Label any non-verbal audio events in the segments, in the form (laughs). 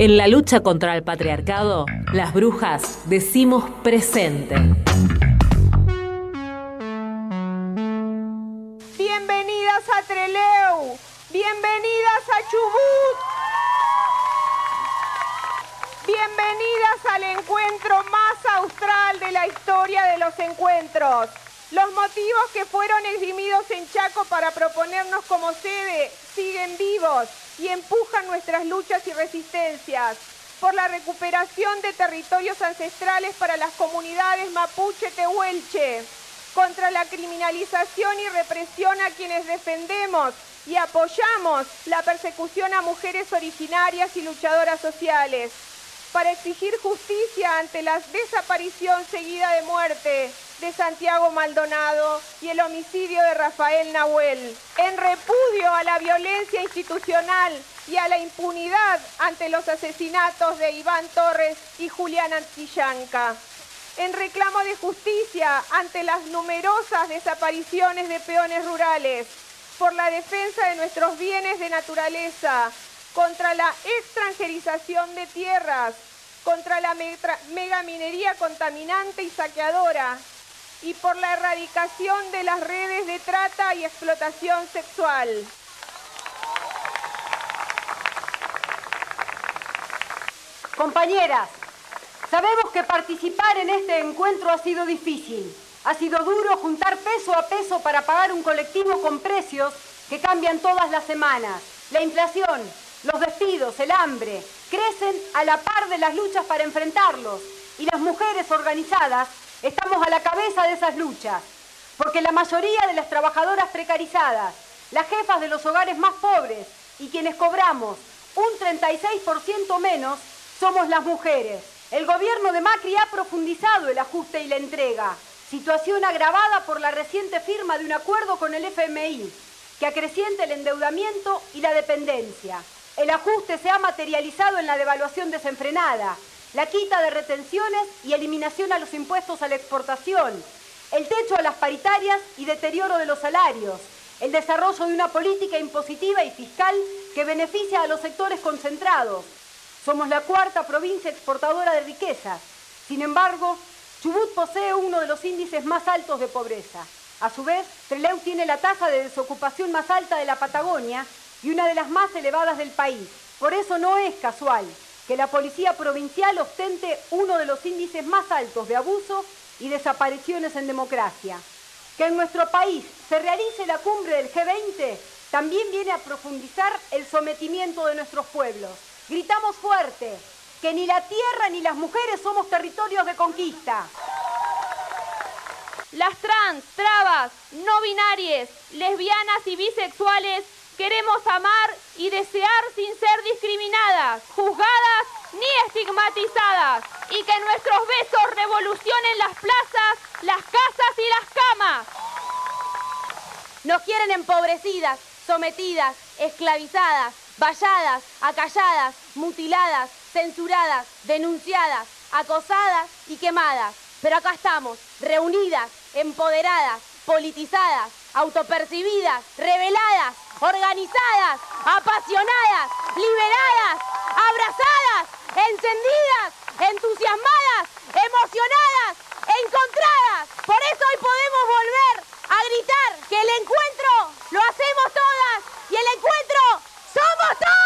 En la lucha contra el patriarcado, las brujas decimos presente. Bienvenidas a Treleu, bienvenidas a Chubut, bienvenidas al encuentro más austral de la historia de los encuentros. Los motivos que fueron eximidos en Chaco para proponernos como sede siguen vivos y empujan nuestras luchas y resistencias por la recuperación de territorios ancestrales para las comunidades mapuche tehuelche, contra la criminalización y represión a quienes defendemos y apoyamos la persecución a mujeres originarias y luchadoras sociales, para exigir justicia ante la desaparición seguida de muerte de Santiago Maldonado y el homicidio de Rafael Nahuel, en repudio a la violencia institucional y a la impunidad ante los asesinatos de Iván Torres y Julián Antillanca, en reclamo de justicia ante las numerosas desapariciones de peones rurales, por la defensa de nuestros bienes de naturaleza, contra la extranjerización de tierras, contra la megaminería contaminante y saqueadora, y por la erradicación de las redes de trata y explotación sexual. Compañeras, sabemos que participar en este encuentro ha sido difícil. Ha sido duro juntar peso a peso para pagar un colectivo con precios que cambian todas las semanas. La inflación, los despidos, el hambre, crecen a la par de las luchas para enfrentarlos. Y las mujeres organizadas Estamos a la cabeza de esas luchas, porque la mayoría de las trabajadoras precarizadas, las jefas de los hogares más pobres y quienes cobramos un 36% menos, somos las mujeres. El gobierno de Macri ha profundizado el ajuste y la entrega, situación agravada por la reciente firma de un acuerdo con el FMI, que acrecienta el endeudamiento y la dependencia. El ajuste se ha materializado en la devaluación desenfrenada, la quita de retenciones y eliminación a los impuestos a la exportación, el techo a las paritarias y deterioro de los salarios, el desarrollo de una política impositiva y fiscal que beneficia a los sectores concentrados. Somos la cuarta provincia exportadora de riquezas. Sin embargo, Chubut posee uno de los índices más altos de pobreza. A su vez, Trelew tiene la tasa de desocupación más alta de la Patagonia y una de las más elevadas del país. Por eso no es casual que la Policía Provincial ostente uno de los índices más altos de abuso y desapariciones en democracia. Que en nuestro país se realice la cumbre del G20 también viene a profundizar el sometimiento de nuestros pueblos. Gritamos fuerte que ni la tierra ni las mujeres somos territorios de conquista. Las trans, trabas, no binarias, lesbianas y bisexuales Queremos amar y desear sin ser discriminadas, juzgadas ni estigmatizadas. Y que nuestros besos revolucionen las plazas, las casas y las camas. Nos quieren empobrecidas, sometidas, esclavizadas, valladas, acalladas, mutiladas, censuradas, denunciadas, acosadas y quemadas. Pero acá estamos, reunidas, empoderadas, politizadas, autopercibidas, reveladas, organizadas, apasionadas, liberadas, abrazadas, encendidas, entusiasmadas, emocionadas, encontradas. Por eso hoy podemos volver a gritar que el encuentro lo hacemos todas y el encuentro somos todas.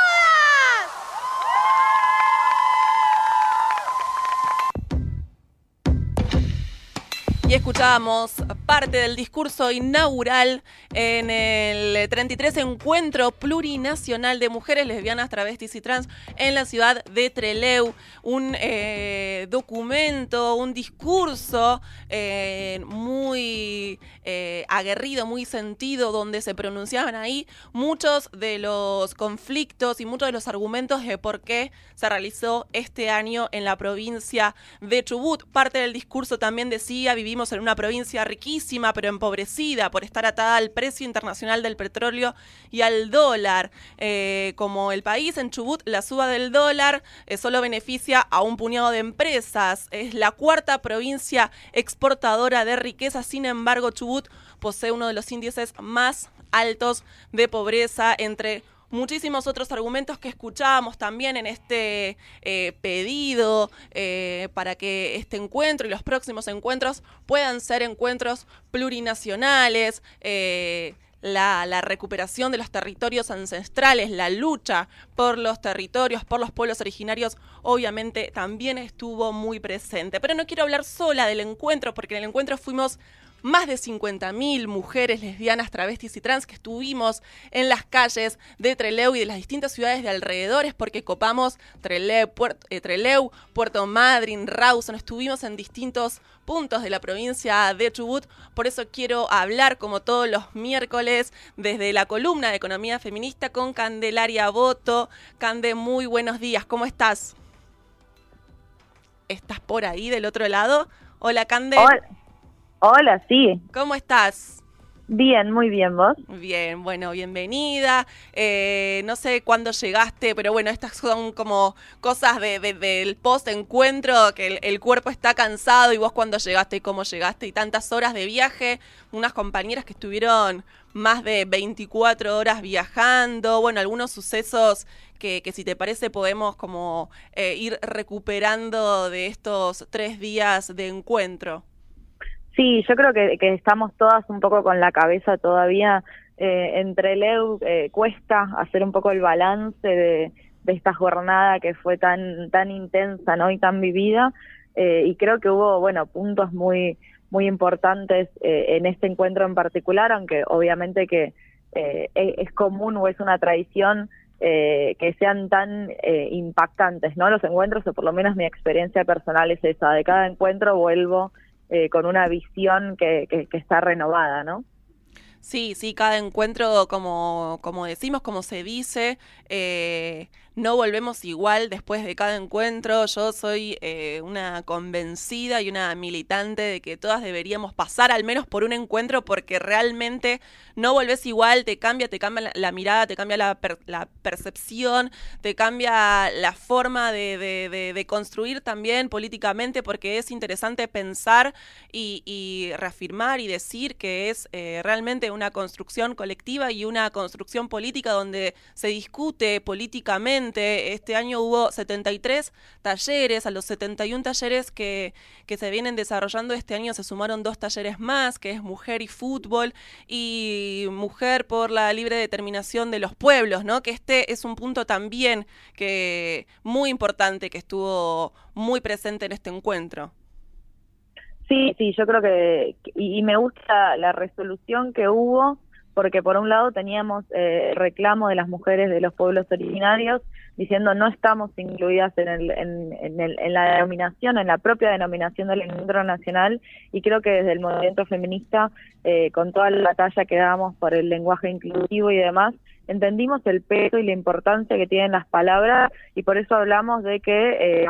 Y escuchábamos parte del discurso inaugural en el 33 Encuentro Plurinacional de Mujeres Lesbianas, Travestis y Trans en la ciudad de Treleu. Un eh, documento, un discurso eh, muy eh, aguerrido, muy sentido, donde se pronunciaban ahí muchos de los conflictos y muchos de los argumentos de por qué se realizó este año en la provincia de Chubut. Parte del discurso también decía, vivimos en una provincia riquísima pero empobrecida por estar atada al precio internacional del petróleo y al dólar. Eh, como el país en Chubut, la suba del dólar eh, solo beneficia a un puñado de empresas. Es la cuarta provincia exportadora de riqueza, sin embargo Chubut posee uno de los índices más altos de pobreza entre muchísimos otros argumentos que escuchábamos también en este eh, pedido eh, para que este encuentro y los próximos encuentros puedan ser encuentros plurinacionales. Eh, la, la, recuperación de los territorios ancestrales, la lucha por los territorios, por los pueblos originarios, obviamente también estuvo muy presente. Pero no quiero hablar sola del encuentro, porque en el encuentro fuimos más de 50.000 mujeres lesbianas, travestis y trans que estuvimos en las calles de Treleu y de las distintas ciudades de alrededores porque copamos Treleu, Puerto, eh, Treleu, Puerto Madryn, Rawson, estuvimos en distintos puntos de la provincia de Chubut, por eso quiero hablar como todos los miércoles desde la columna de Economía Feminista con Candelaria Boto. Cande, muy buenos días, ¿cómo estás? ¿Estás por ahí del otro lado? Hola, Cande. Hola. Hola, sí. ¿Cómo estás? Bien, muy bien, ¿vos? Bien, bueno, bienvenida. Eh, no sé cuándo llegaste, pero bueno, estas son como cosas de, de, del post-encuentro, que el, el, cuerpo está cansado y vos cuándo llegaste y cómo llegaste y tantas horas de viaje. Unas compañeras que estuvieron más de 24 horas viajando, bueno, algunos sucesos que, que si te parece podemos como eh, ir recuperando de estos tres días de encuentro. Sí, yo creo que, estamos todas un poco con la cabeza todavía eh, entre Leu, eh, cuesta hacer un poco el balance de, esta jornada que fue tan tan intensa ¿no? y tan vivida eh, y creo que hubo bueno puntos muy muy importantes en este encuentro en particular, aunque obviamente que eh, es común o es una tradición eh, que sean tan eh, impactantes, ¿no? Los encuentros, o por lo menos mi experiencia personal es esa, de cada encuentro vuelvo eh, con una visión que, que, está renovada, ¿no? Sí, sí, cada encuentro, como, como decimos, como se dice, eh, no volvemos igual después de cada encuentro. Yo soy eh, una convencida y una militante de que todas deberíamos pasar al menos por un encuentro porque realmente no volvés igual, te cambia, te cambia la, mirada, te cambia la, per, la, percepción, te cambia la forma de, construir también políticamente porque es interesante pensar y, y reafirmar y decir que es eh, realmente una construcción colectiva y una construcción política donde se discute políticamente este año hubo 73 talleres, a los 71 talleres que, que se vienen desarrollando este año se sumaron dos talleres más, que es Mujer y Fútbol y Mujer por la libre determinación de los pueblos, ¿no? Que este es un punto también que muy importante que estuvo muy presente en este encuentro. Sí, sí, yo creo que, y, y me gusta la resolución que hubo, porque por un lado teníamos eh, reclamo de las mujeres de los pueblos originarios diciendo no estamos incluidas en, el, en, en, el, en la denominación, en la propia denominación del encuentro nacional y creo que desde el movimiento feminista, eh, con toda la batalla que damos por el lenguaje inclusivo y demás, entendimos el peso y la importancia que tienen las palabras y por eso hablamos de que eh,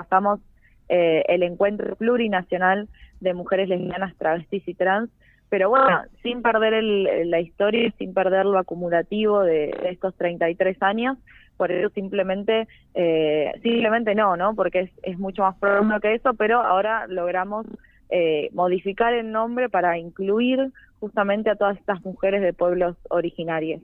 eh, el encuentro plurinacional de mujeres lesbianas, travestis y trans pero bueno, sin perder el, la historia, sin perder lo acumulativo de, estos 33 años, por eso simplemente, eh, simplemente no, ¿no? Porque es, es mucho más profundo que eso, pero ahora logramos eh, modificar el nombre para incluir justamente a todas estas mujeres de pueblos originarios.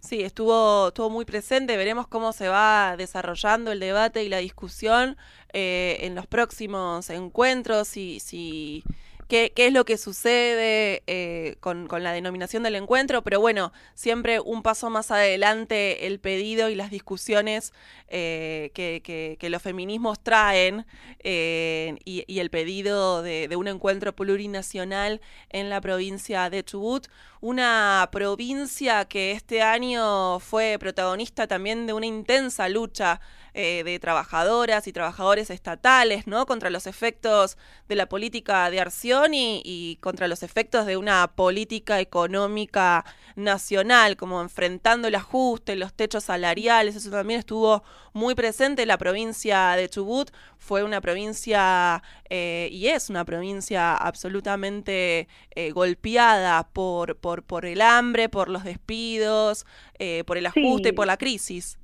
Sí, estuvo, estuvo muy presente. Veremos cómo se va desarrollando el debate y la discusión eh, en los próximos encuentros. Si, si, qué, qué es lo que sucede eh, con, con, la denominación del encuentro, pero bueno, siempre un paso más adelante el pedido y las discusiones eh, que, que, los feminismos traen eh, y, y, el pedido de, de, un encuentro plurinacional en la provincia de Chubut, una provincia que este año fue protagonista también de una intensa lucha eh, de trabajadoras y trabajadores estatales, ¿no? Contra los efectos de la política de Arción y, contra los efectos de una política económica nacional, como enfrentando el ajuste, los techos salariales, eso también estuvo muy presente. La provincia de Chubut fue una provincia eh, y es una provincia absolutamente eh, golpeada por, por el hambre, por los despidos, eh, por el ajuste, sí. por la crisis.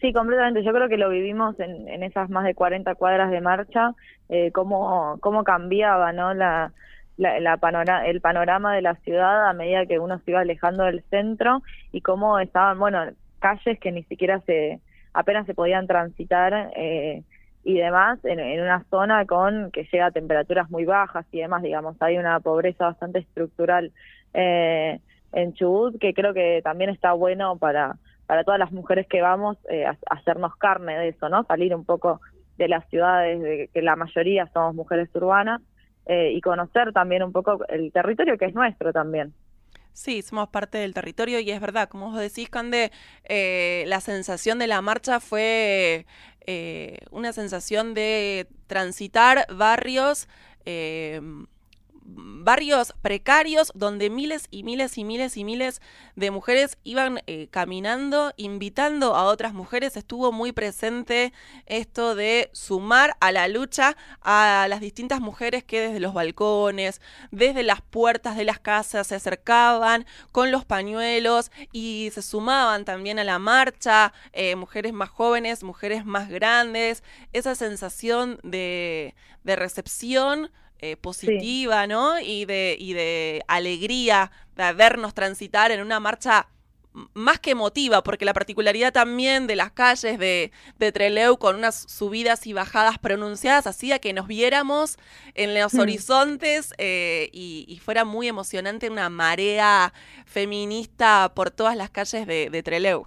Sí, completamente. Yo creo que lo vivimos en, en esas más de 40 cuadras de marcha, eh, cómo, cómo cambiaba ¿no? la, la, la panorama, el panorama de la ciudad a medida que uno se iba alejando del centro y cómo estaban, bueno, calles que ni siquiera se, apenas se podían transitar eh, y demás en, una zona con que llega a temperaturas muy bajas y demás, digamos, hay una pobreza bastante estructural eh, en Chubut que creo que también está bueno para, para todas las mujeres que vamos eh, a, hacernos carne de eso, ¿no? Salir un poco de las ciudades, de que la mayoría somos mujeres urbanas, eh, y conocer también un poco el territorio que es nuestro también. Sí, somos parte del territorio y es verdad, como vos decís, Cande, eh, la sensación de la marcha fue eh, una sensación de transitar barrios barrios precarios donde miles y miles y miles y miles de mujeres iban eh, caminando, invitando a otras mujeres. Estuvo muy presente esto de sumar a la lucha a las distintas mujeres que desde los balcones, desde las puertas de las casas se acercaban con los pañuelos y se sumaban también a la marcha, eh, mujeres más jóvenes, mujeres más grandes, esa sensación de, de recepción eh, positiva, ¿no? Y de, y de alegría de vernos transitar en una marcha más que emotiva, porque la particularidad también de las calles de, de Treleu con unas subidas y bajadas pronunciadas hacía que nos viéramos en los mm. horizontes eh, y, fuera muy emocionante una marea feminista por todas las calles de, de Treleu.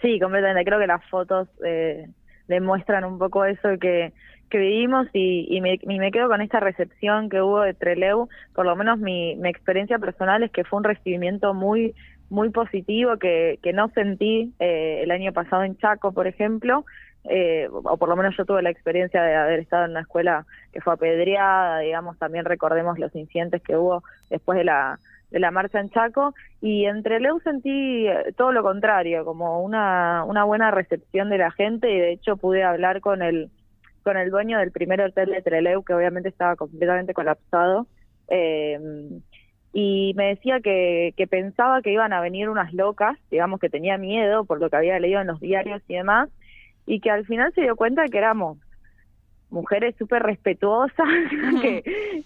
Sí, completamente. Creo que las fotos eh, demuestran un poco eso que que vivimos y, y, me, me, quedo con esta recepción que hubo de Treleu, por lo menos mi, mi experiencia personal es que fue un recibimiento muy muy positivo que, no sentí eh, el año pasado en Chaco, por ejemplo, eh, o por lo menos yo tuve la experiencia de haber estado en una escuela que fue apedreada, digamos, también recordemos los incidentes que hubo después de la, de la marcha en Chaco, y en Treleu sentí eh, todo lo contrario, como una, una buena recepción de la gente, y de hecho pude hablar con el con el dueño del primer hotel de Treleu, que obviamente estaba completamente colapsado, eh, y me decía que, que pensaba que iban a venir unas locas, digamos que tenía miedo por lo que había leído en los diarios y demás, y que al final se dio cuenta que éramos mujeres súper respetuosas, (laughs)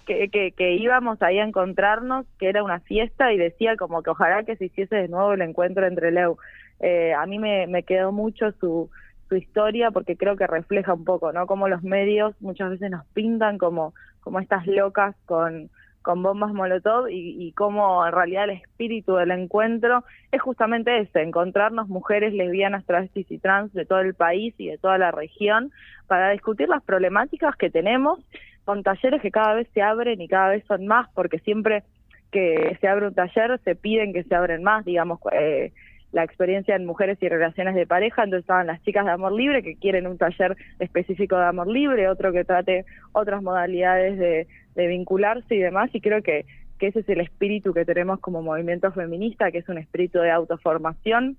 que, que, que, íbamos ahí a encontrarnos, que era una fiesta y decía como que ojalá que se hiciese de nuevo el encuentro entre Leu. Eh, a mí me, me quedó mucho su, su historia porque creo que refleja un poco, ¿no? Como los medios muchas veces nos pintan como, como estas locas con, con bombas molotov y, y cómo en realidad el espíritu del encuentro es justamente ese, encontrarnos mujeres lesbianas, travestis y trans de todo el país y de toda la región para discutir las problemáticas que tenemos con talleres que cada vez se abren y cada vez son más porque siempre que se abre un taller se piden que se abren más, digamos, eh, la experiencia en mujeres y relaciones de pareja, entonces estaban las chicas de amor libre que quieren un taller específico de amor libre, otro que trate otras modalidades de, vincularse y demás, y creo que, que ese es el espíritu que tenemos como movimiento feminista, que es un espíritu de autoformación,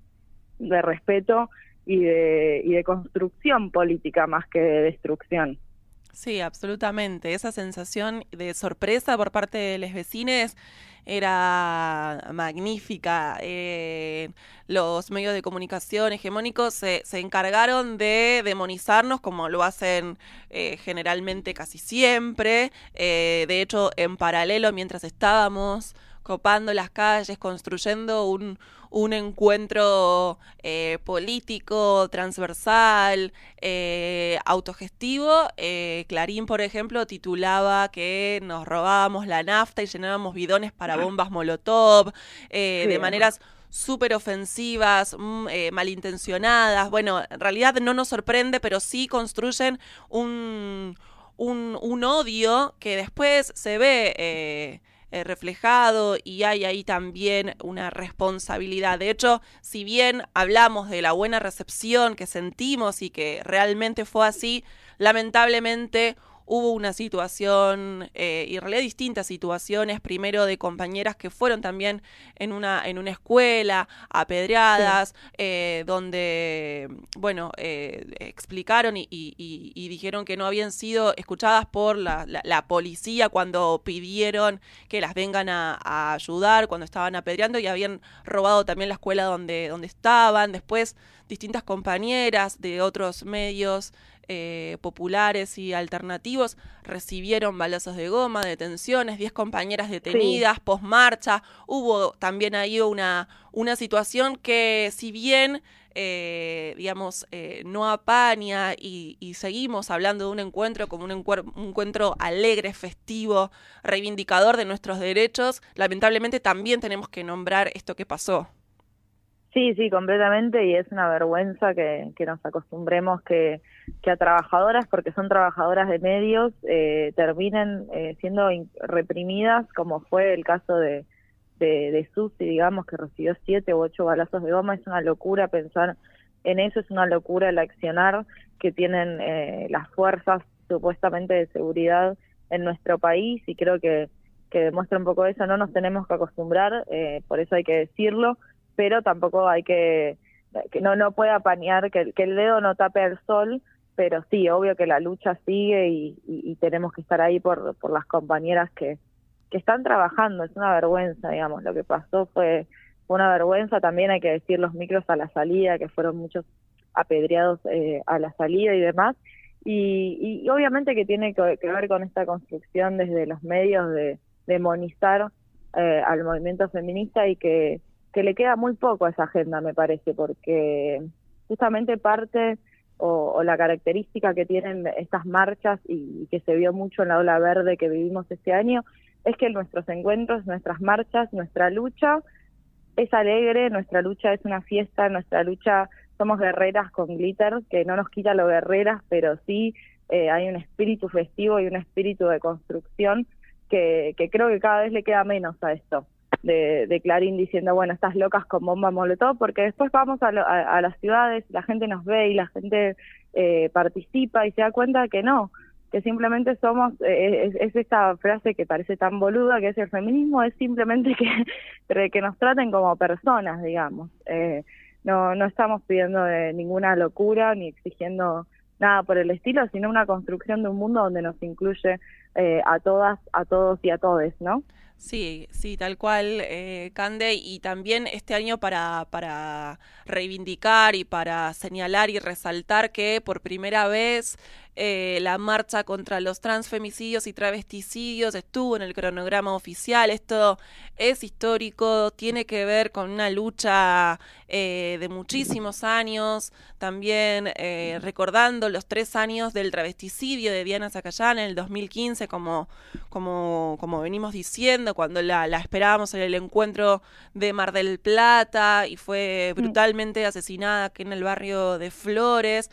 de respeto y de, y de construcción política más que de destrucción. Sí, absolutamente. Esa sensación de sorpresa por parte de los vecinos era magnífica. Eh, los medios de comunicación hegemónicos se, se, encargaron de demonizarnos como lo hacen eh, generalmente casi siempre. Eh, de hecho, en paralelo, mientras estábamos copando las calles, construyendo un, un encuentro eh, político, transversal, eh, autogestivo. Eh, Clarín, por ejemplo, titulaba que nos robábamos la nafta y llenábamos bidones para bombas Molotov, de maneras súper ofensivas, mm, malintencionadas. Bueno, en realidad no nos sorprende, pero sí construyen un, un, un odio que después se ve eh, reflejado y hay ahí también una responsabilidad. De hecho, si bien hablamos de la buena recepción que sentimos y que realmente fue así, lamentablemente hubo una situación, eh, y en realidad distintas situaciones, primero de compañeras que fueron también en una, en una escuela, apedreadas, eh, donde, bueno, eh, explicaron y, dijeron que no habían sido escuchadas por la, policía cuando pidieron que las vengan a, ayudar, cuando estaban apedreando y habían robado también la escuela donde, donde estaban. Después distintas compañeras de otros medios eh, populares y alternativos recibieron balazos de goma, detenciones, 10 compañeras detenidas, post-marcha. Hubo también ahí una, una situación que si bien... Eh, digamos, eh, no apaña y, seguimos hablando de un encuentro como un, un, encuentro alegre, festivo, reivindicador de nuestros derechos, lamentablemente también tenemos que nombrar esto que pasó. Sí, sí, completamente, y es una vergüenza que, nos acostumbremos que, que, a trabajadoras, porque son trabajadoras de medios, eh, terminen eh, siendo reprimidas, como fue el caso de, de, de Susi, digamos, que recibió siete u ocho balazos de goma. Es una locura pensar en eso, es una locura el accionar que tienen eh, las fuerzas supuestamente de seguridad en nuestro país, y creo que, que demuestra un poco eso. No nos tenemos que acostumbrar, eh, por eso hay que decirlo pero tampoco hay que, que no, no puede apañar, que, el dedo no tape el sol, pero sí, obvio que la lucha sigue y, y, tenemos que estar ahí por, por las compañeras que, que están trabajando, es una vergüenza, digamos, lo que pasó fue, una vergüenza, también hay que decir los micros a la salida, que fueron muchos apedreados eh, a la salida y demás, y, y obviamente que tiene que, ver con esta construcción desde los medios de demonizar eh, al movimiento feminista y que que le queda muy poco a esa agenda, me parece, porque justamente parte o, la característica que tienen estas marchas y, que se vio mucho en la ola verde que vivimos este año es que nuestros encuentros, nuestras marchas, nuestra lucha es alegre, nuestra lucha es una fiesta, nuestra lucha somos guerreras con glitter, que no nos quita lo guerreras, pero sí eh, hay un espíritu festivo y un espíritu de construcción que, que creo que cada vez le queda menos a esto de, Clarín diciendo, bueno, estas locas con bomba molotov, porque después vamos a, las ciudades, la gente nos ve y la gente eh, participa y se da cuenta que no, que simplemente somos, eh, es, esta frase que parece tan boluda, que es el feminismo, es simplemente que, (laughs) que nos traten como personas, digamos. Eh, no, no estamos pidiendo de ninguna locura ni exigiendo nada por el estilo, sino una construcción de un mundo donde nos incluye a todas, a todos y a todes, ¿no? Sí, sí, tal cual, eh, Cande, y también este año para, para reivindicar y para señalar y resaltar que por primera vez eh, la marcha contra los transfemicidios y travesticidios estuvo en el cronograma oficial. Esto es histórico, tiene que ver con una lucha eh, de muchísimos años, también eh, recordando los tres años del travesticidio de Diana Zacayán en el 2015, como, como, como venimos diciendo, cuando la, esperábamos en el encuentro de Mar del Plata y fue brutalmente asesinada aquí en el barrio de Flores,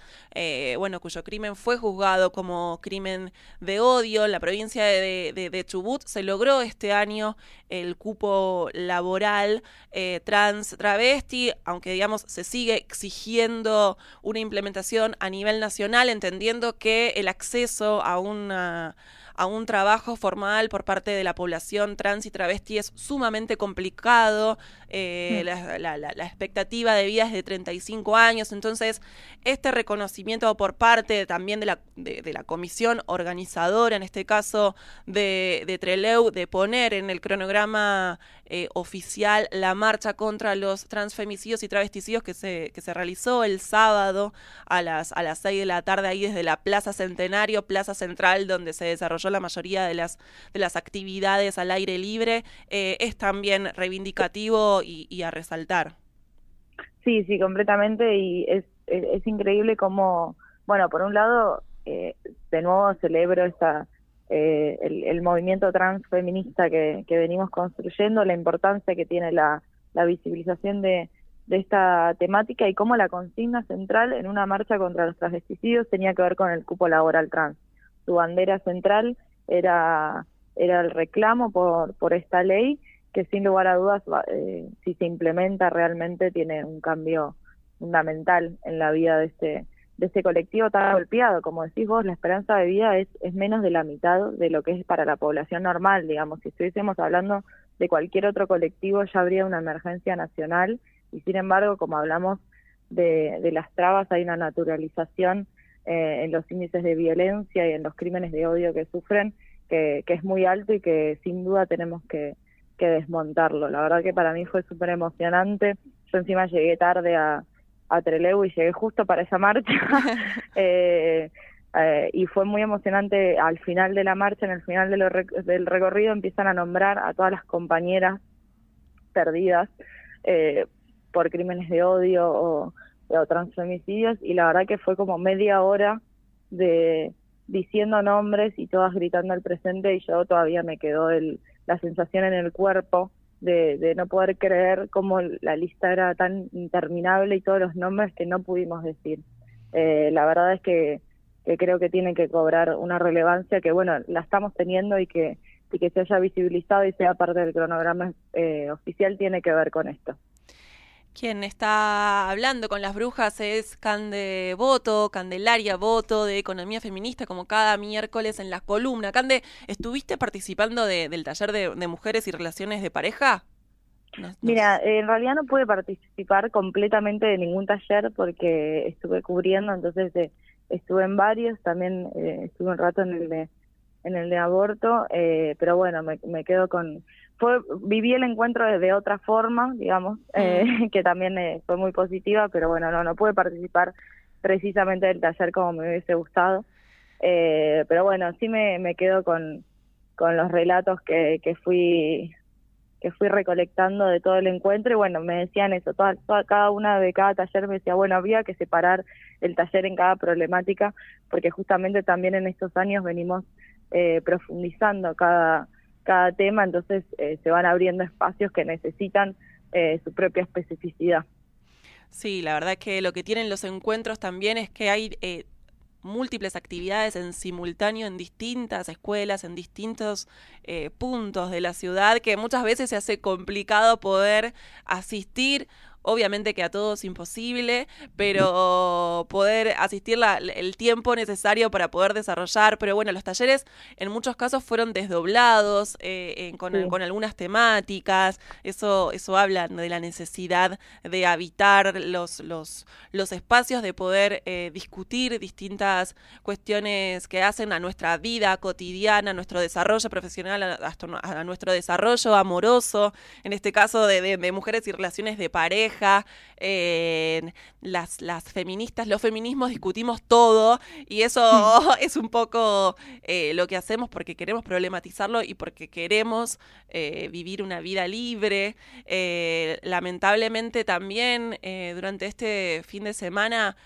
bueno, cuyo crimen fue juzgado juzgado como crimen de odio. En la provincia de, Chubut se logró este año el cupo laboral eh, trans travesti, aunque digamos se sigue exigiendo una implementación a nivel nacional, entendiendo que el acceso a una a un trabajo formal por parte de la población trans y travesti es sumamente complicado, eh, mm. la, expectativa de vida es de 35 años, entonces este reconocimiento por parte también de la, de, la comisión organizadora, en este caso de, de Treleu, de poner en el cronograma eh, oficial la marcha contra los transfemicidios y travesticidios que se, que se realizó el sábado a las, a las 6 de la tarde ahí desde la Plaza Centenario, Plaza Central, donde se desarrolló la mayoría de las, de las actividades al aire libre, eh, es también reivindicativo y, a resaltar. Sí, sí, completamente y es, es, increíble como, bueno, por un lado, eh, de nuevo celebro esta eh, el, movimiento transfeminista que, que venimos construyendo, la importancia que tiene la, la visibilización de, de esta temática y cómo la consigna central en una marcha contra los transvesticidios tenía que ver con el cupo laboral trans. Su bandera central era, era el reclamo por, por esta ley que sin lugar a dudas, eh, si se implementa realmente, tiene un cambio fundamental en la vida de este, de este colectivo tan golpeado. Como decís vos, la esperanza de vida es, es menos de la mitad de lo que es para la población normal. Digamos, si estuviésemos hablando de cualquier otro colectivo, ya habría una emergencia nacional y sin embargo, como hablamos de, de las trabas, hay una naturalización eh, en los índices de violencia y en los crímenes de odio que sufren, que, que es muy alto y que sin duda tenemos que, que desmontarlo. La verdad que para mí fue súper emocionante. Yo encima llegué tarde a, a Trelew y llegué justo para esa marcha. (laughs) (laughs) eh, eh, y fue muy emocionante al final de la marcha, en el final del recorrido empiezan a nombrar a todas las compañeras perdidas eh, por crímenes de odio o, o transfemicidios y la verdad que fue como media hora de diciendo nombres y todas gritando al presente y yo todavía me quedó el, la sensación en el cuerpo de, de no poder creer cómo la lista era tan interminable y todos los nombres que no pudimos decir. Eh, la verdad es que que creo que tiene que cobrar una relevancia que, bueno, la estamos teniendo y que, y que se haya visibilizado y sea parte del cronograma eh, oficial tiene que ver con esto. Quien está hablando con las brujas es Cande Voto, Candelaria Voto de Economía Feminista, como cada miércoles en la columna. Cande, ¿estuviste participando del taller de, mujeres y relaciones de pareja? Mira, en realidad no pude participar completamente de ningún taller porque estuve cubriendo, entonces de, estuve en varios, también eh, estuve un rato en el de, en el de aborto, eh, pero bueno, me, quedo con... Fue, viví el encuentro de, otra forma, digamos, eh, (laughs) que también eh, fue muy positiva, pero bueno, no, no pude participar precisamente del taller como me hubiese gustado. Eh, pero bueno, sí me, me quedo con, con los relatos que, que fui que fui recolectando de todo el encuentro y bueno, me decían eso, toda, cada una de cada taller me decía, bueno, había que separar el taller en cada problemática porque justamente también en estos años venimos eh, profundizando cada, cada tema, entonces eh, se van abriendo espacios que necesitan eh, su propia especificidad. Sí, la verdad que lo que tienen los encuentros también es que hay múltiples actividades en simultáneo en distintas escuelas, en distintos eh, puntos de la ciudad, que muchas veces se hace complicado poder asistir Obviamente que a todos imposible, pero poder asistir el tiempo necesario para poder desarrollar. Pero bueno, los talleres en muchos casos fueron desdoblados eh, con, algunas temáticas. Eso, eso habla de la necesidad de habitar los, los, los espacios, de poder eh, discutir distintas cuestiones que hacen a nuestra vida cotidiana, a nuestro desarrollo profesional, a, nuestro desarrollo amoroso, en este caso de mujeres y relaciones de pareja las, las feministas, los feminismos discutimos todo y eso (laughs) es un poco eh, lo que hacemos porque queremos problematizarlo y porque queremos eh, vivir una vida libre. Eh, lamentablemente también durante este fin de semana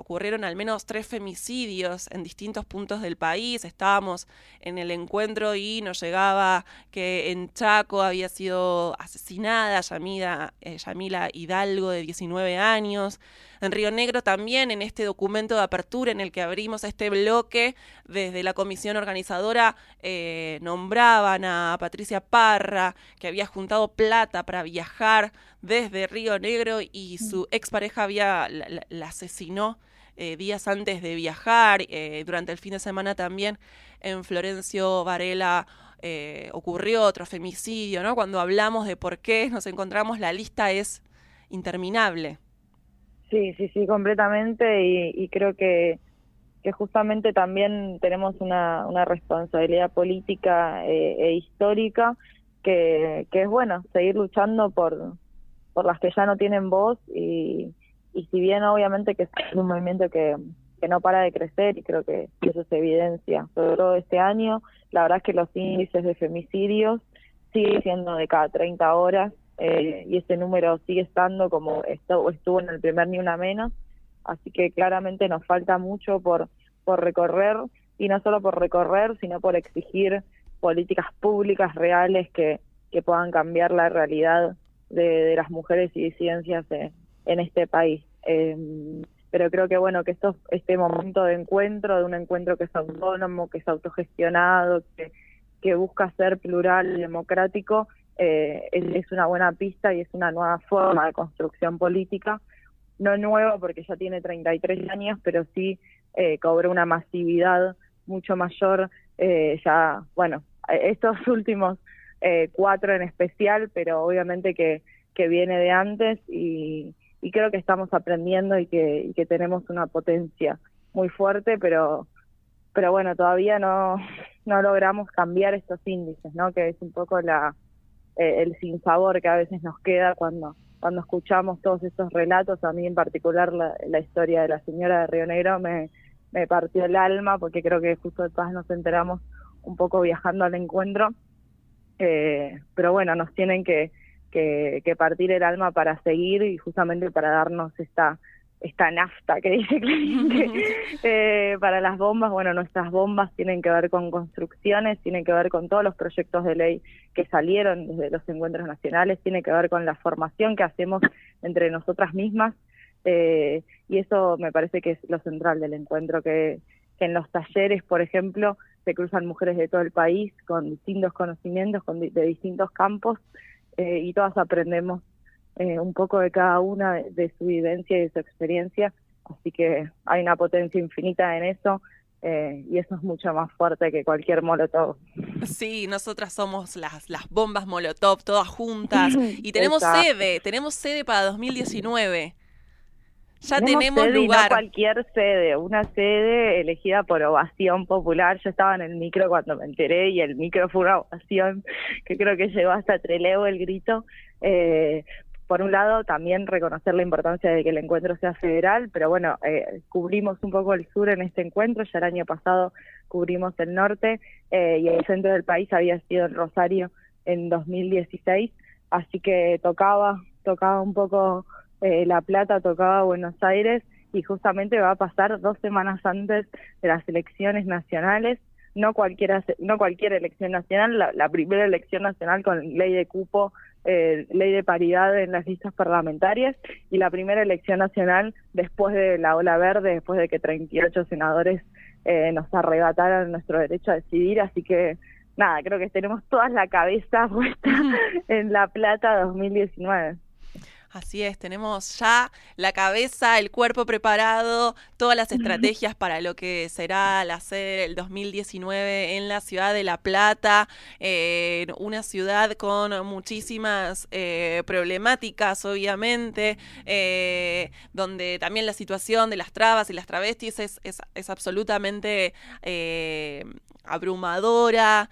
ocurrieron al menos tres femicidios en distintos puntos del país. Estábamos en el encuentro y nos llegaba que en Chaco había sido asesinada Yamida, Yamila Hidalgo, de 19 años. En Río Negro también, en este documento de apertura en el que abrimos este bloque, desde la comisión organizadora eh, nombraban a Patricia Parra, que había juntado plata para viajar desde Río Negro y su expareja había, la, asesinó eh, días antes de viajar. Eh, durante el fin de semana también en Florencio Varela ocurrió otro femicidio, ¿no? Cuando hablamos de por qué nos encontramos, la lista es interminable. Sí, sí, sí, completamente y, creo que, que justamente también tenemos una, una responsabilidad política eh, e histórica que, que es bueno seguir luchando por, por las que ya no tienen voz y, y si bien obviamente que es un movimiento que, que no para de crecer y creo que eso se evidencia, sobre todo este año, la verdad es que los índices de femicidios siguen siendo de cada 30 horas eh, y ese número sigue estando como estuvo, en el primer ni una menos, así que claramente nos falta mucho por, por recorrer y no solo por recorrer, sino por exigir políticas públicas reales que, que puedan cambiar la realidad de, las mujeres y disidencias en este país. Eh, pero creo que bueno que esto este momento de encuentro de un encuentro que es autónomo que es autogestionado que, que busca ser plural y democrático eh, es, una buena pista y es una nueva forma de construcción política, no nuevo porque ya tiene 33 años, pero sí eh, cobró una masividad mucho mayor, eh, ya, bueno, estos (laughs) últimos eh, cuatro en especial, pero obviamente que, que viene de antes y, y creo que estamos aprendiendo y que, y que tenemos una potencia muy fuerte, pero pero bueno, todavía no, (laughs) no logramos cambiar estos índices, ¿no? Que es un poco la, eh, el sinsabor que a veces nos queda cuando, cuando escuchamos todos estos relatos, a mí en particular la, historia de la señora de Río Negro me, me partió el alma porque creo que justo de paz nos enteramos un poco viajando al encuentro. Eh, pero bueno, nos tienen que, que, que, partir el alma para seguir y justamente para darnos esta esta nafta que dice Clemente (laughs) eh, para las bombas. Bueno, nuestras bombas tienen que ver con construcciones, tienen que ver con todos los proyectos de ley que salieron desde los encuentros nacionales, tiene que ver con la formación que hacemos entre nosotras mismas. Eh, y eso me parece que es lo central del encuentro, que, que en los talleres, por ejemplo, se cruzan mujeres de todo el país con distintos conocimientos, con de, de distintos campos, eh, y todas aprendemos eh, un poco de cada una de, de, su vivencia y de su experiencia, así que hay una potencia infinita en eso. Eh, y eso es mucho más fuerte que cualquier molotov. Sí, nosotras somos las, las bombas molotov, todas juntas. (laughs) Y tenemos sede, tenemos sede para 2019. Ya tenemos, tenemos sede y lugar. no cualquier sede, una sede elegida por ovación popular. Yo estaba en el micro cuando me enteré y el micro fue una ovación que creo que llegó hasta Trelew el grito. Eh, por un lado, también reconocer la importancia de que el encuentro sea federal, pero bueno, eh, cubrimos un poco el sur en este encuentro, ya el año pasado cubrimos el norte eh, y el centro del país había sido en Rosario en 2016, así que tocaba, tocaba un poco eh, La Plata, tocaba Buenos Aires y justamente va a pasar dos semanas antes de las elecciones nacionales, no cualquiera, no cualquier elección nacional, la, la primera elección nacional con ley de cupo eh, ley de paridad en las listas parlamentarias y la primera elección nacional después de la ola verde, después de que 38 senadores eh, nos arrebataron nuestro derecho a decidir, así que nada, creo que tenemos toda la cabeza (laughs) puesta (laughs) en La Plata 2019. Así es, tenemos ya la cabeza, el cuerpo preparado, todas las estrategias para lo que será la sede del 2019 en la ciudad de La Plata, eh, una ciudad con muchísimas eh, problemáticas, obviamente, eh, donde también la situación de las trabas y las travestis es, es, es absolutamente eh, abrumadora,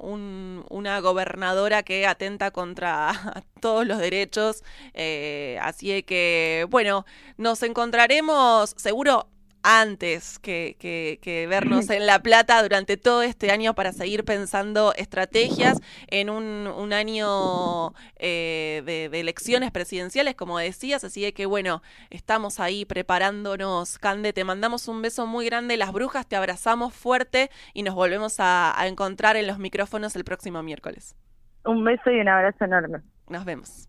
un, una gobernadora que atenta contra (laughs) todos los derechos, eh, así que bueno, nos encontraremos seguro antes que, que, que, vernos en La Plata durante todo este año para seguir pensando estrategias en un, un año eh, de, de, elecciones presidenciales, como decías. Así que bueno, estamos ahí preparándonos. Cande, te mandamos un beso muy grande. Las brujas, te abrazamos fuerte y nos volvemos a, a encontrar en los micrófonos el próximo miércoles. Un beso y un abrazo enorme. Nos vemos.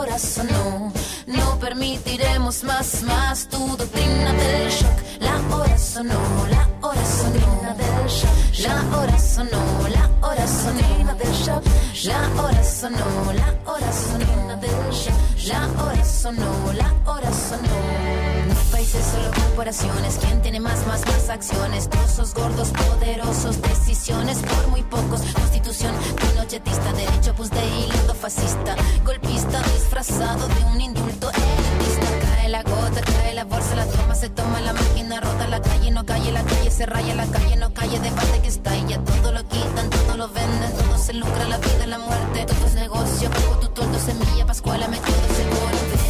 hora sonó. No permitiremos más, más tu doctrina del shock. La hora sonó, la hora sonó del shock. La hora sonó, la hora sonó del shock. La hora sonó, la hora sonó del shock. La hora sonó, la hora sonó. Países, solo corporaciones. ¿Quién tiene más, más, más acciones? Trozos gordos, poderosos, decisiones por muy pocos. Constitución pinochetista, derecho pues de hilo fascista. Golpista disfrazado de un indulto elitista. Cae la gota, cae la bolsa, la toma, se toma la máquina, rota la calle, no calle, la calle se raya, la calle no calle, debate que está y ya todo lo quitan, todo lo venden, todo se lucra, la vida, la muerte, todo es negocio, bajo tu toldo, semilla, pascuala, me quedo seguro.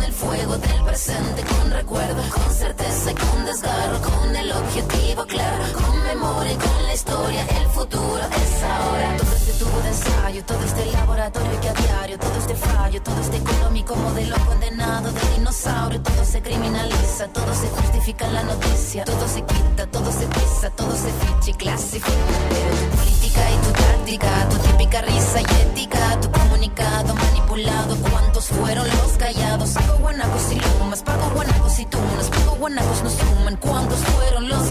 fuego del presente, con recuerdo, con certeza y con desgarro, con el objetivo claro, con memoria y con la historia, el futuro es ahora. Todo este tubo de ensayo, todo este laboratorio que a diario, todo este fallo, todo este económico modelo condenado de dinosaurio, todo se criminaliza, todo se justifica en la noticia, todo se quita, todo se pisa, todo se ficha y clasifica. Pero tu política y tu táctica, tu típica risa y ética, tu comunicado manipulado, ¿cuántos fueron los callados? Pago guanacos y lumas, pago guanacos y tunas, pago guanacos no suman, ¿cuántos fueron los